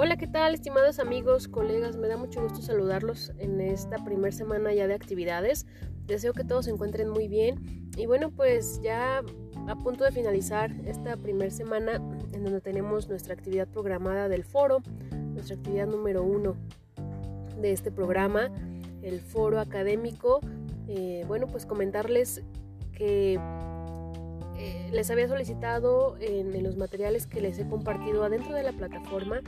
Hola, ¿qué tal, estimados amigos, colegas? Me da mucho gusto saludarlos en esta primera semana ya de actividades. Deseo que todos se encuentren muy bien. Y bueno, pues ya a punto de finalizar esta primera semana en donde tenemos nuestra actividad programada del foro, nuestra actividad número uno de este programa, el foro académico. Eh, bueno, pues comentarles que eh, les había solicitado en, los materiales que les he compartido adentro de la plataforma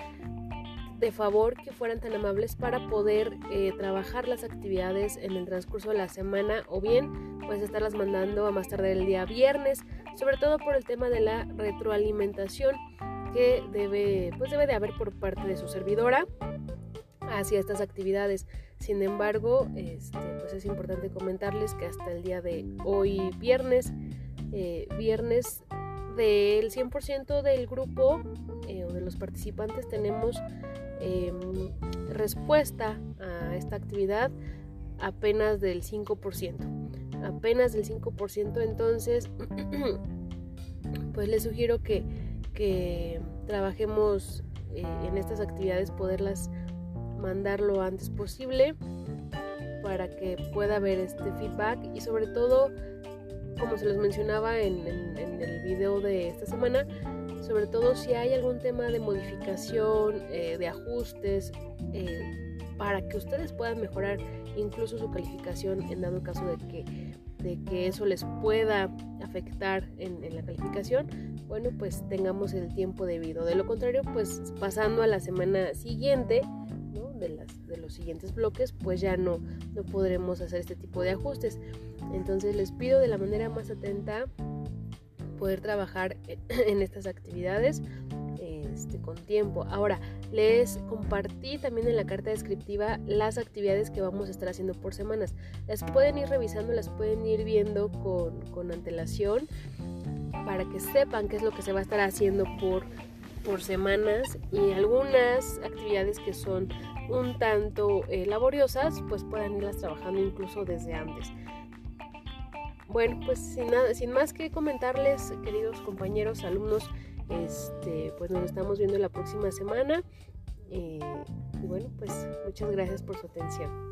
de favor que fueran tan amables para poder eh, trabajar las actividades en el transcurso de la semana o bien pues estarlas mandando a más tarde el día viernes, sobre todo por el tema de la retroalimentación que debe pues debe de haber por parte de su servidora hacia estas actividades. Sin embargo, este, pues es importante comentarles que hasta el día de hoy viernes, eh, viernes del 100% del grupo eh, o de los participantes tenemos Em, respuesta a esta actividad apenas del 5%. Apenas del 5%, entonces, pues les sugiero que, que trabajemos eh, en estas actividades, poderlas mandar lo antes posible para que pueda haber este feedback y sobre todo, como se los mencionaba en, en el video de esta semana, sobre todo si hay algún tema de modificación, eh, de ajustes, eh, para que ustedes puedan mejorar incluso su calificación en dado caso de que, de que eso les pueda afectar en, la calificación, bueno, pues tengamos el tiempo debido. De lo contrario, pues pasando a la semana siguiente, de, las, de los siguientes bloques, pues ya no, no podremos hacer este tipo de ajustes. Entonces les pido de la manera más atenta poder trabajar en estas actividades este, con tiempo. Ahora, les compartí también en la carta descriptiva las actividades que vamos a estar haciendo por semanas. Las pueden ir revisando, las pueden ir viendo con, con antelación para que sepan qué es lo que se va a estar haciendo por, por semanas y algunas actividades que son un tanto eh, laboriosas, pues puedan irlas trabajando incluso desde antes. Bueno, pues sin, nada, sin más que comentarles, queridos compañeros, alumnos, este, pues nos estamos viendo la próxima semana. Eh, y bueno, pues muchas gracias por su atención.